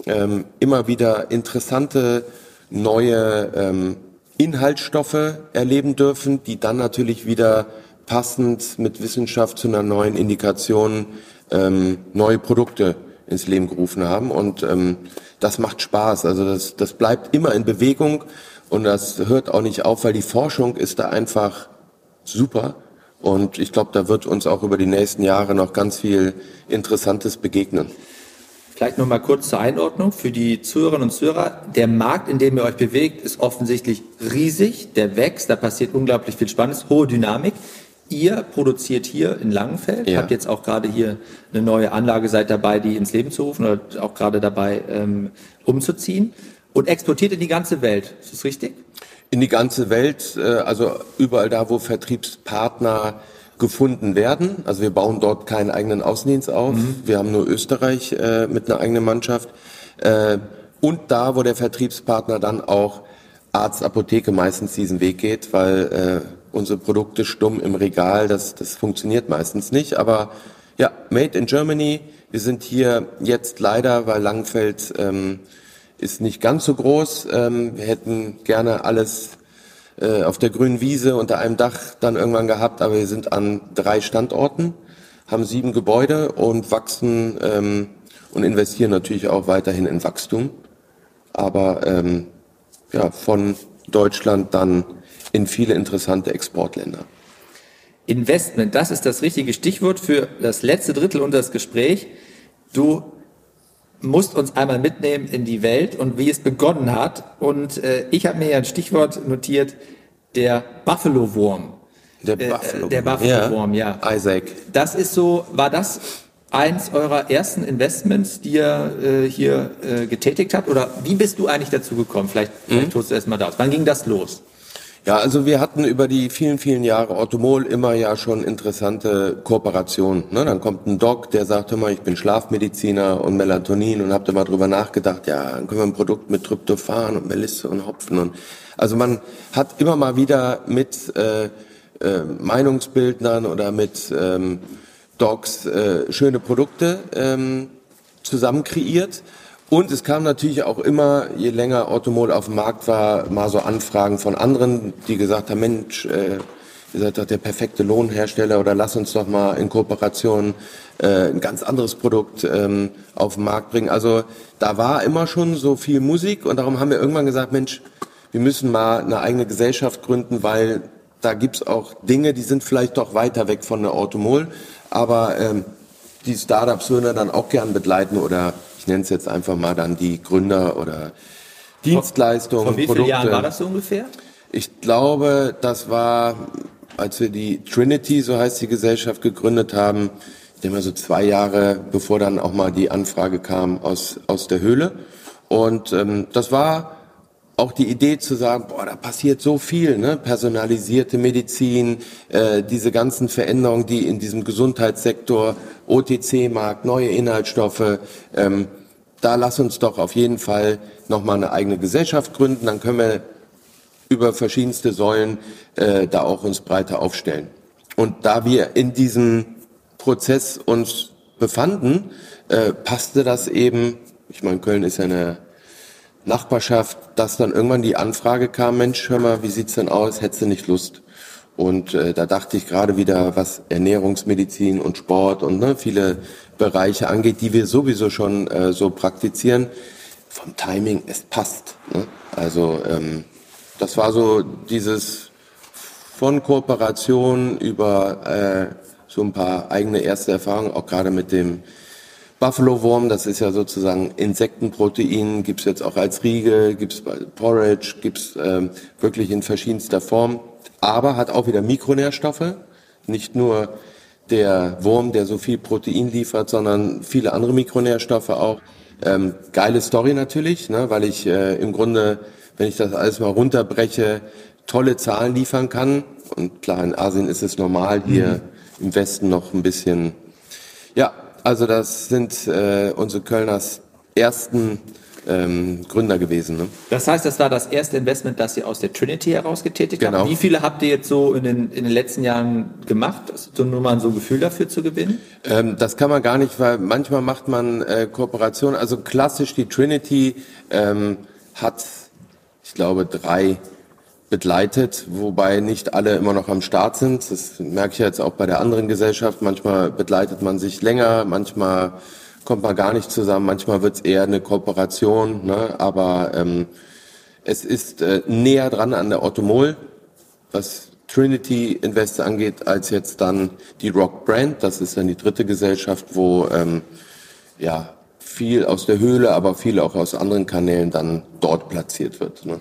ähm, immer wieder interessante neue ähm, Inhaltsstoffe erleben dürfen, die dann natürlich wieder passend mit Wissenschaft zu einer neuen Indikation ähm, neue Produkte ins Leben gerufen haben. Und ähm, das macht Spaß. Also das, das bleibt immer in Bewegung und das hört auch nicht auf, weil die Forschung ist da einfach super. Und ich glaube, da wird uns auch über die nächsten Jahre noch ganz viel Interessantes begegnen. Vielleicht noch mal kurz zur Einordnung für die Zuhörerinnen und Zuhörer. Der Markt, in dem ihr euch bewegt, ist offensichtlich riesig. Der wächst, da passiert unglaublich viel Spannendes, hohe Dynamik. Ihr produziert hier in Langenfeld, ja. habt jetzt auch gerade hier eine neue Anlage, seid dabei, die ins Leben zu rufen oder auch gerade dabei ähm, umzuziehen und exportiert in die ganze Welt. Ist das richtig? In die ganze Welt, äh, also überall da, wo Vertriebspartner gefunden werden. Also wir bauen dort keinen eigenen Außendienst auf. Mhm. Wir haben nur Österreich äh, mit einer eigenen Mannschaft. Äh, und da, wo der Vertriebspartner dann auch Arzt, Apotheke meistens diesen Weg geht, weil äh, unsere Produkte stumm im Regal, das, das funktioniert meistens nicht. Aber ja, Made in Germany. Wir sind hier jetzt leider, weil Langfeld ähm, ist nicht ganz so groß. Ähm, wir hätten gerne alles äh, auf der grünen Wiese unter einem Dach dann irgendwann gehabt, aber wir sind an drei Standorten, haben sieben Gebäude und wachsen ähm, und investieren natürlich auch weiterhin in Wachstum. Aber ähm, ja, von Deutschland dann in viele interessante Exportländer. Investment, das ist das richtige Stichwort für das letzte Drittel unseres Gesprächs. Du musst uns einmal mitnehmen in die Welt und wie es begonnen hat. Und äh, ich habe mir ja ein Stichwort notiert, der Buffalo-Wurm. Der äh, Buffalo, der Buffalo ja. ja. Isaac. Das ist so, war das eins eurer ersten Investments, die ihr äh, hier äh, getätigt habt? Oder wie bist du eigentlich dazu gekommen? Vielleicht, mhm. vielleicht tust du erst mal das. Wann ging das los? Ja, also wir hatten über die vielen, vielen Jahre Automol immer ja schon interessante Kooperationen. Ne? Dann kommt ein Doc, der sagt immer, ich bin Schlafmediziner und Melatonin und habt immer drüber nachgedacht, ja, dann können wir ein Produkt mit Tryptophan und Melisse und Hopfen und also man hat immer mal wieder mit äh, äh, Meinungsbildnern oder mit ähm, Docs äh, schöne Produkte ähm, zusammen kreiert. Und es kam natürlich auch immer, je länger Automol auf dem Markt war, mal so Anfragen von anderen, die gesagt haben, Mensch, äh, ihr seid doch der perfekte Lohnhersteller oder lass uns doch mal in Kooperation äh, ein ganz anderes Produkt ähm, auf den Markt bringen. Also da war immer schon so viel Musik und darum haben wir irgendwann gesagt, Mensch, wir müssen mal eine eigene Gesellschaft gründen, weil da gibt's auch Dinge, die sind vielleicht doch weiter weg von der Automol, aber ähm, die Startups würden dann auch gern begleiten oder ich nenne es jetzt einfach mal dann die Gründer oder Dienstleistungen. Vor wie vielen Jahren war das so ungefähr? Ich glaube, das war als wir die Trinity, so heißt die Gesellschaft, gegründet haben, ich denke mal so zwei Jahre, bevor dann auch mal die Anfrage kam aus, aus der Höhle. Und ähm, das war auch die Idee zu sagen, boah, da passiert so viel, ne? personalisierte Medizin, äh, diese ganzen Veränderungen, die in diesem Gesundheitssektor, OTC-Markt, neue Inhaltsstoffe, ähm, da lass uns doch auf jeden Fall nochmal eine eigene Gesellschaft gründen, dann können wir über verschiedenste Säulen äh, da auch uns breiter aufstellen. Und da wir in diesem Prozess uns befanden, äh, passte das eben, ich meine, Köln ist ja eine Nachbarschaft, dass dann irgendwann die Anfrage kam, Mensch, hör mal, wie sieht's denn aus, hättest du nicht Lust? Und äh, da dachte ich gerade wieder, was Ernährungsmedizin und Sport und ne, viele Bereiche angeht, die wir sowieso schon äh, so praktizieren, vom Timing, es passt. Ne? Also ähm, das war so dieses von Kooperation über äh, so ein paar eigene erste Erfahrungen, auch gerade mit dem Buffalo Wurm, das ist ja sozusagen Insektenprotein, gibt's jetzt auch als Riegel, gibt's Porridge, gibt's ähm, wirklich in verschiedenster Form, aber hat auch wieder Mikronährstoffe, nicht nur der Wurm, der so viel Protein liefert, sondern viele andere Mikronährstoffe auch. Ähm, geile Story natürlich, ne, weil ich äh, im Grunde, wenn ich das alles mal runterbreche, tolle Zahlen liefern kann. Und klar, in Asien ist es normal, hier mhm. im Westen noch ein bisschen, ja, also das sind äh, unsere Kölners ersten ähm, Gründer gewesen. Ne? Das heißt, das war das erste Investment, das ihr aus der Trinity heraus getätigt genau. habt. Wie viele habt ihr jetzt so in den, in den letzten Jahren gemacht, so nur mal so ein Gefühl dafür zu gewinnen? Ähm, das kann man gar nicht, weil manchmal macht man äh, Kooperation. Also klassisch die Trinity ähm, hat, ich glaube, drei begleitet, wobei nicht alle immer noch am Start sind. Das merke ich jetzt auch bei der anderen Gesellschaft. Manchmal begleitet man sich länger, manchmal kommt man gar nicht zusammen, manchmal wird es eher eine Kooperation, ne? aber ähm, es ist äh, näher dran an der Automol, was Trinity Invest angeht, als jetzt dann die Rock Brand. Das ist dann die dritte Gesellschaft, wo ähm, ja viel aus der Höhle, aber viel auch aus anderen Kanälen dann dort platziert wird. Ne?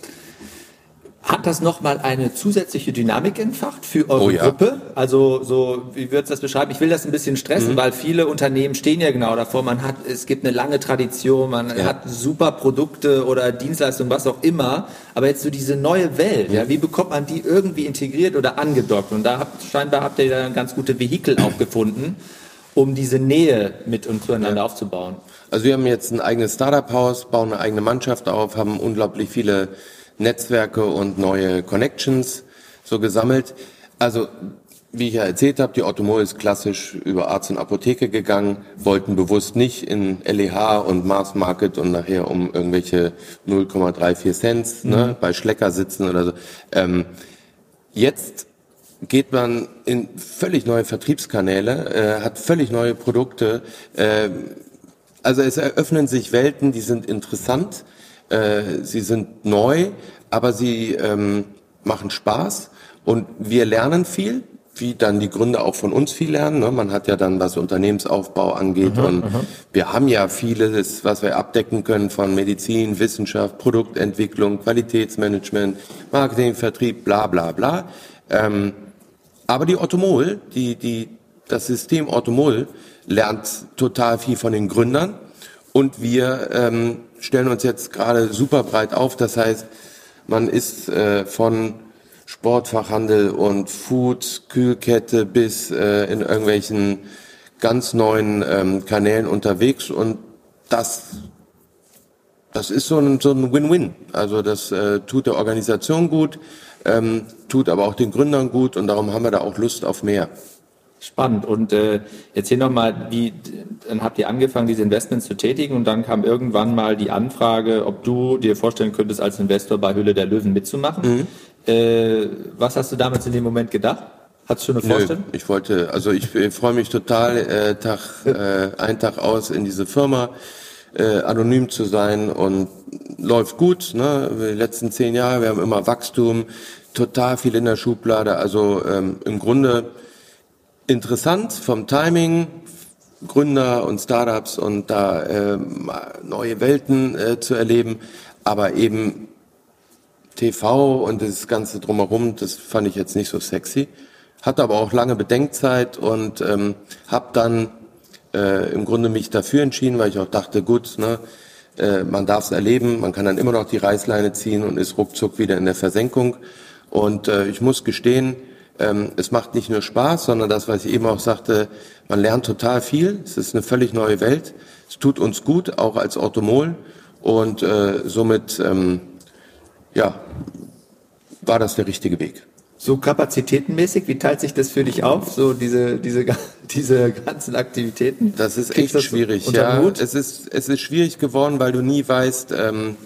Hat das nochmal eine zusätzliche Dynamik entfacht für eure Oh ja. Gruppe? Also so, wie würdest du das beschreiben? Ich will das ein bisschen stressen, Mhm. weil viele Unternehmen stehen ja genau davor. Man hat, es gibt eine lange Tradition, man Ja. hat super Produkte oder Dienstleistungen, was auch immer. Aber jetzt so diese neue Welt, ja, wie bekommt man die irgendwie integriert oder angedockt? Und da habt, scheinbar habt ihr ja ein ganz gute Vehikel auch gefunden, um diese Nähe mit und zueinander aufzubauen. Also wir haben jetzt ein eigenes Startup-Haus, bauen eine eigene Mannschaft auf, haben unglaublich viele Netzwerke und neue Connections so gesammelt. Also wie ich ja erzählt habe, die Automol ist klassisch über Arzt und Apotheke gegangen, wollten bewusst nicht in LEH und Mass Market und nachher um irgendwelche 0,34 Cent ne, bei Schlecker sitzen oder so. Ähm, jetzt geht man in völlig neue Vertriebskanäle, äh, hat völlig neue Produkte. Äh, also es eröffnen sich Welten, die sind interessant, äh, sie sind neu, aber sie ähm, machen Spaß und wir lernen viel, wie dann die Gründer auch von uns viel lernen. Ne? Man hat ja dann, was Unternehmensaufbau angeht und wir haben ja vieles, was wir abdecken können von Medizin, Wissenschaft, Produktentwicklung, Qualitätsmanagement, Marketing, Vertrieb, bla bla bla. Ähm, aber die Automol, die, die, das System Automol lernt total viel von den Gründern und wir ähm, stellen uns jetzt gerade super breit auf. Das heißt, man ist äh, von Sportfachhandel und Food, Kühlkette bis äh, in irgendwelchen ganz neuen ähm, Kanälen unterwegs und das das ist so ein, so ein Win-Win. Also das äh, tut der Organisation gut, ähm, tut aber auch den Gründern gut und darum haben wir da auch Lust auf mehr. Spannend. Und äh, jetzt hier nochmal, wie, dann habt ihr angefangen, diese Investments zu tätigen und dann kam irgendwann mal die Anfrage, ob du dir vorstellen könntest, als Investor bei Höhle der Löwen mitzumachen. Äh, was hast du damals in dem Moment gedacht? Hattest du eine Nö, Vorstellung? ich wollte, also ich äh, freue mich total, äh, Tag äh, ein Tag aus in diese Firma, äh, anonym zu sein und läuft gut. Ne? Die letzten zehn Jahre, wir haben immer Wachstum, total viel in der Schublade. Also ähm, im Grunde interessant vom Timing, Gründer und Startups und da ähm, neue Welten äh, zu erleben, aber eben TV und das ganze drumherum, das fand ich jetzt nicht so sexy. hatte aber auch lange Bedenkzeit und ähm, habe dann äh, im Grunde mich dafür entschieden, weil ich auch dachte, gut, ne, äh, man darf es erleben, man kann dann immer noch die Reißleine ziehen und ist ruckzuck wieder in der Versenkung. Und äh, ich muss gestehen, ähm, es macht nicht nur Spaß, sondern das, was ich eben auch sagte, man lernt total viel. Es ist eine völlig neue Welt. Es tut uns gut, auch als Automol. Und äh, somit, ähm, ja, war das der richtige Weg. So kapazitätenmäßig, wie teilt sich das für dich auf, so diese, diese, (laughs) diese ganzen Aktivitäten? Das ist Kriegst echt das schwierig, ja. Es ist, es ist schwierig geworden, weil du nie weißt, ähm,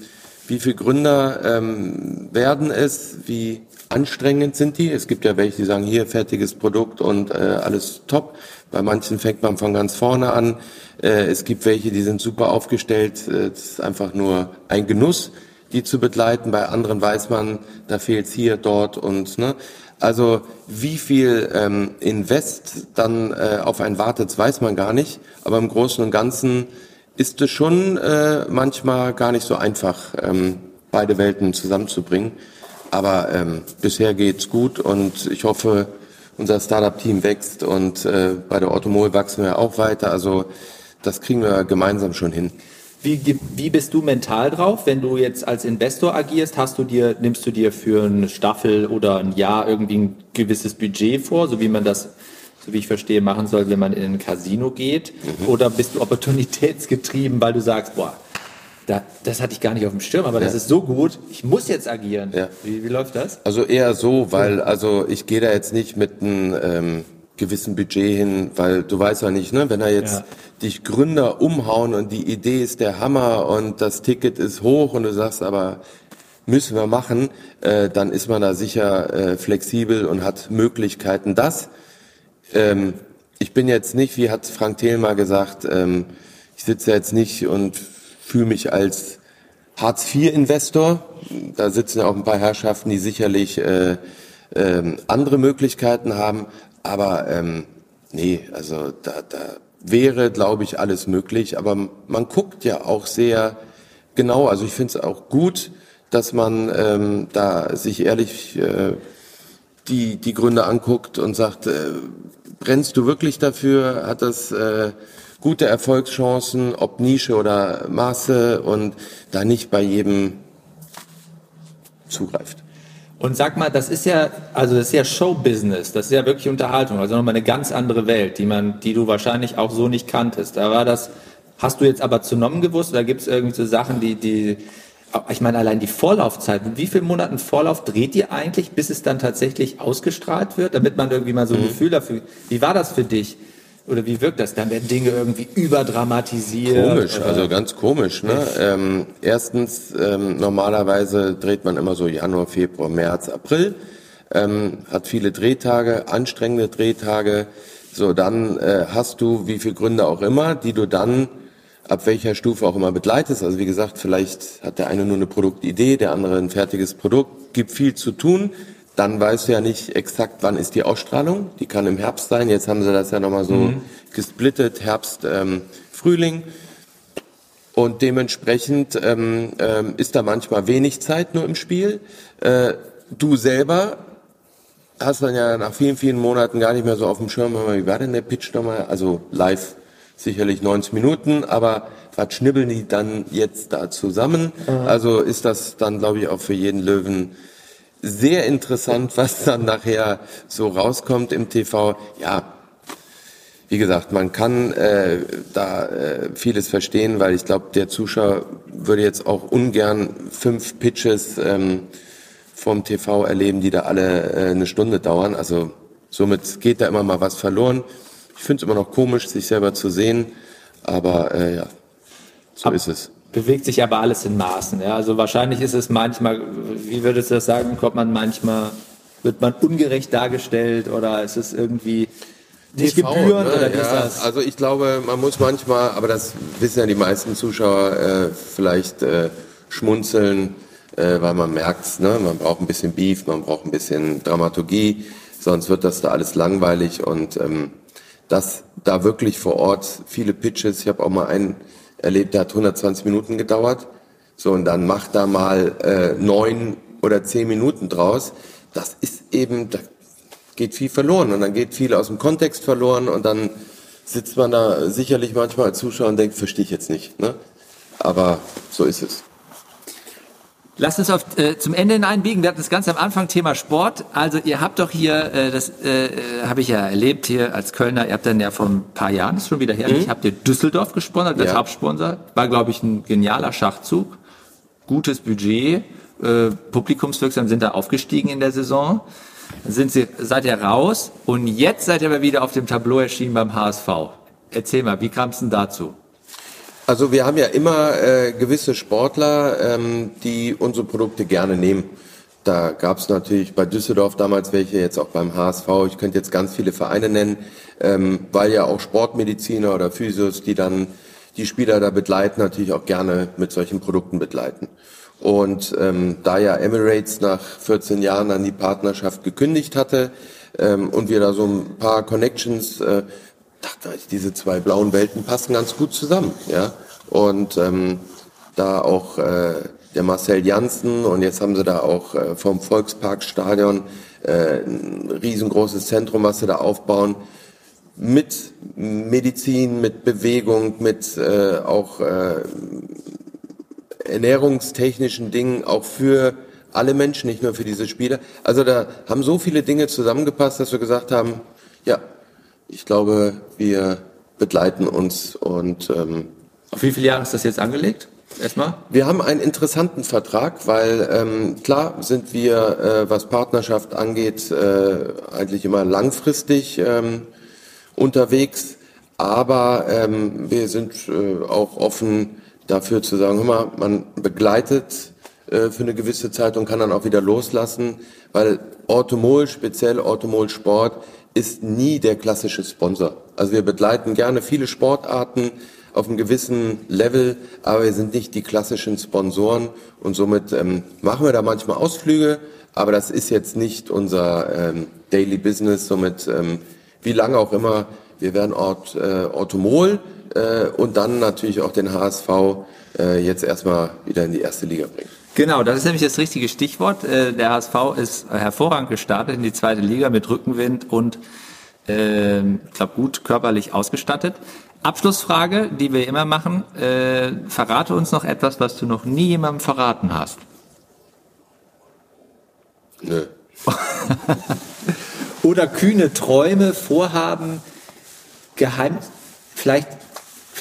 wie viele Gründer ähm, werden es, wie anstrengend sind die. Es gibt ja welche, die sagen, hier fertiges Produkt und äh, alles top. Bei manchen fängt man von ganz vorne an. Äh, es gibt welche, die sind super aufgestellt. Äh, das ist einfach nur ein Genuss die zu begleiten. Bei anderen weiß man, da fehlt hier, dort und ne. Also wie viel ähm, Invest dann äh, auf einen wartet, weiß man gar nicht. Aber im Großen und Ganzen ist es schon äh, manchmal gar nicht so einfach, ähm, beide Welten zusammenzubringen. Aber ähm, bisher geht's gut und ich hoffe, unser Startup-Team wächst und äh, bei der Automol wachsen wir auch weiter. Also das kriegen wir gemeinsam schon hin. Wie, wie bist du mental drauf, wenn du jetzt als Investor agierst? Hast du dir, nimmst du dir für eine Staffel oder ein Jahr irgendwie ein gewisses Budget vor, so wie man das, so wie ich verstehe, machen soll, wenn man in ein Casino geht? Mhm. Oder bist du (laughs) opportunitätsgetrieben, weil du sagst, boah, da, das hatte ich gar nicht auf dem Schirm, aber ja. das ist so gut, ich muss jetzt agieren. Ja. Wie, wie läuft das? Also eher so, weil also ich gehe da jetzt nicht mit einem ähm, gewissen Budget hin, weil du weißt ja nicht, ne, wenn er jetzt ja. dich Gründer umhauen und die Idee ist der Hammer und das Ticket ist hoch und du sagst aber müssen wir machen, äh, dann ist man da sicher äh, flexibel und hat Möglichkeiten. Das, ähm, ich bin jetzt nicht, wie hat Frank Thiel mal gesagt, ähm, ich sitze jetzt nicht und fühle mich als Hartz-IV-Investor. Da sitzen ja auch ein paar Herrschaften, die sicherlich äh, äh, andere Möglichkeiten haben. Aber ähm, nee, also da, da wäre, glaube ich, alles möglich. Aber man guckt ja auch sehr genau. Also ich finde es auch gut, dass man ähm, da sich ehrlich äh, die, die Gründe anguckt und sagt, äh, brennst du wirklich dafür? Hat das äh, gute Erfolgschancen, ob Nische oder Maße und da nicht bei jedem zugreift? Und sag mal, das ist ja, also das ist ja Showbusiness, das ist ja wirklich Unterhaltung, also nochmal eine ganz andere Welt, die man, die du wahrscheinlich auch so nicht kanntest. Da war das, hast du jetzt aber zu Nomen gewusst, oder gibt es irgendwie so Sachen, die, die, ich meine, allein die Vorlaufzeit, wie vielen Monaten Vorlauf dreht ihr eigentlich, bis es dann tatsächlich ausgestrahlt wird, damit man irgendwie mal so ein mhm. Gefühl dafür, wie war das für dich? Oder wie wirkt das? Dann werden Dinge irgendwie überdramatisiert. Komisch, also ganz komisch. Ne? Ähm, erstens, ähm, normalerweise dreht man immer so Januar, Februar, März, April. Ähm, hat viele Drehtage, anstrengende Drehtage. So, dann äh, hast du, wie viele Gründe auch immer, die du dann ab welcher Stufe auch immer begleitest. Also wie gesagt, vielleicht hat der eine nur eine Produktidee, der andere ein fertiges Produkt. Gibt viel zu tun. Dann weißt du ja nicht exakt, wann ist die Ausstrahlung. Die kann im Herbst sein. Jetzt haben sie das ja nochmal so mhm. gesplittet, Herbst, ähm, Frühling. Und dementsprechend ähm, ähm, ist da manchmal wenig Zeit nur im Spiel. Äh, du selber hast dann ja nach vielen, vielen Monaten gar nicht mehr so auf dem Schirm, wie war denn der Pitch nochmal? Also live sicherlich 90 Minuten, aber was schnibbeln die dann jetzt da zusammen? Mhm. Also ist das dann, glaube ich, auch für jeden Löwen sehr interessant, was dann nachher so rauskommt im TV. Ja, wie gesagt, man kann äh, da äh, vieles verstehen, weil ich glaube, der Zuschauer würde jetzt auch ungern fünf Pitches ähm, vom TV erleben, die da alle äh, eine Stunde dauern. Also somit geht da immer mal was verloren. Ich finde es immer noch komisch, sich selber zu sehen, aber äh, ja, so Ab ist es bewegt sich aber alles in Maßen. Ja? Also wahrscheinlich ist es manchmal, wie würdest du das sagen, kommt man manchmal, wird man ungerecht dargestellt oder ist es irgendwie nicht TV, gebührend ne? oder ja, ist das? Also ich glaube, man muss manchmal, aber das wissen ja die meisten Zuschauer, äh, vielleicht äh, schmunzeln, äh, weil man merkt, ne? man braucht ein bisschen Beef, man braucht ein bisschen Dramaturgie, sonst wird das da alles langweilig und ähm, dass da wirklich vor Ort viele Pitches, ich habe auch mal einen erlebt, der hat 120 Minuten gedauert. So, und dann macht da mal äh, neun oder zehn Minuten draus. Das ist eben, da geht viel verloren und dann geht viel aus dem Kontext verloren und dann sitzt man da sicherlich manchmal als Zuschauer und denkt, verstehe ich jetzt nicht. Ne? Aber so ist es. Lass uns auf, äh, zum Ende hineinbiegen. Wir hatten das ganz am Anfang Thema Sport. Also ihr habt doch hier, äh, das äh, habe ich ja erlebt hier als Kölner, ihr habt dann ja vor ein paar Jahren, ist schon wieder her, mhm. habt ihr Düsseldorf gesponsert als ja. Hauptsponsor. War, glaube ich, ein genialer Schachzug. Gutes Budget, äh, publikumswirksam sind da aufgestiegen in der Saison. Dann sind sie, seid ihr raus und jetzt seid ihr aber wieder auf dem Tableau erschienen beim HSV. Erzähl mal, wie kam es denn dazu? Also wir haben ja immer äh, gewisse Sportler, ähm, die unsere Produkte gerne nehmen. Da gab es natürlich bei Düsseldorf damals welche, jetzt auch beim HSV. Ich könnte jetzt ganz viele Vereine nennen, ähm, weil ja auch Sportmediziner oder Physios, die dann die Spieler da begleiten, natürlich auch gerne mit solchen Produkten begleiten. Und ähm, da ja Emirates nach 14 Jahren dann die Partnerschaft gekündigt hatte ähm, und wir da so ein paar Connections äh, dachte ich, diese zwei blauen Welten passen ganz gut zusammen, ja. Und ähm, da auch äh, der Marcel Janssen und jetzt haben sie da auch äh, vom Volksparkstadion äh, ein riesengroßes Zentrum, was sie da aufbauen mit Medizin, mit Bewegung, mit äh, auch äh, ernährungstechnischen Dingen, auch für alle Menschen, nicht nur für diese Spieler. Also da haben so viele Dinge zusammengepasst, dass wir gesagt haben, ja, ich glaube, wir begleiten uns und ähm, auf wie viele Jahre ist das jetzt angelegt? Erstmal? Wir haben einen interessanten Vertrag, weil ähm, klar sind wir, äh, was Partnerschaft angeht, äh, eigentlich immer langfristig ähm, unterwegs, aber ähm, wir sind äh, auch offen dafür zu sagen, hör mal, man begleitet äh, für eine gewisse Zeit und kann dann auch wieder loslassen, weil Orthomol, speziell Orthomol Sport, ist nie der klassische Sponsor. Also wir begleiten gerne viele Sportarten auf einem gewissen Level, aber wir sind nicht die klassischen Sponsoren und somit ähm, machen wir da manchmal Ausflüge, aber das ist jetzt nicht unser ähm, Daily Business, somit ähm, wie lange auch immer, wir werden Ort, äh, Orthomol äh, und dann natürlich auch den HSV äh, jetzt erstmal wieder in die erste Liga bringen. Genau, das ist nämlich das richtige Stichwort. Äh, der HSV ist hervorragend gestartet in die zweite Liga mit Rückenwind und äh, ich glaube gut körperlich ausgestattet. Abschlussfrage, die wir immer machen. Äh, verrate uns noch etwas, was du noch nie jemandem verraten hast. Nö. (laughs) Oder kühne Träume, Vorhaben, geheim, vielleicht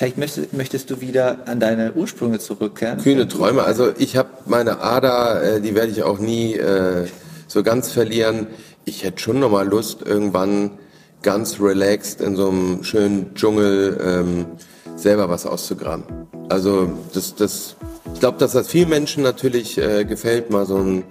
Vielleicht möchtest, möchtest, du wieder an deine Ursprünge zurückkehren. Kühne Träume. Also ich habe meine Ader, äh, die werde ich auch nie äh, so ganz verlieren. Ich hätte schon noch mal Lust, irgendwann ganz relaxed in so einem schönen Dschungel ähm, selber was auszugraben. Also das, das, ich glaube, dass das vielen Menschen natürlich äh, gefällt, mal so ein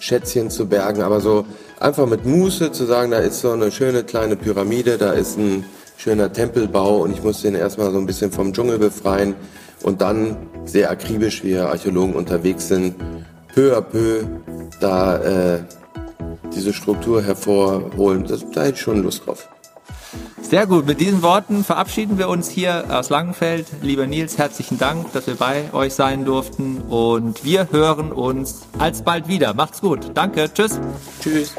Schätzchen zu bergen, aber so einfach mit Muße zu sagen, da ist so eine schöne kleine Pyramide, da ist ein schöner Tempelbau und ich musste ihn erstmal so ein bisschen vom Dschungel befreien und dann sehr akribisch, wie wir Archäologen unterwegs sind, peu à peu da äh, diese Struktur hervorholen. Das, da hätte ich schon Lust drauf. Sehr gut. Mit diesen Worten verabschieden wir uns hier aus Langenfeld. Lieber Nils, herzlichen Dank, dass wir bei euch sein durften. Und wir hören uns alsbald wieder. Macht's gut. Danke. Tschüss. Tschüss.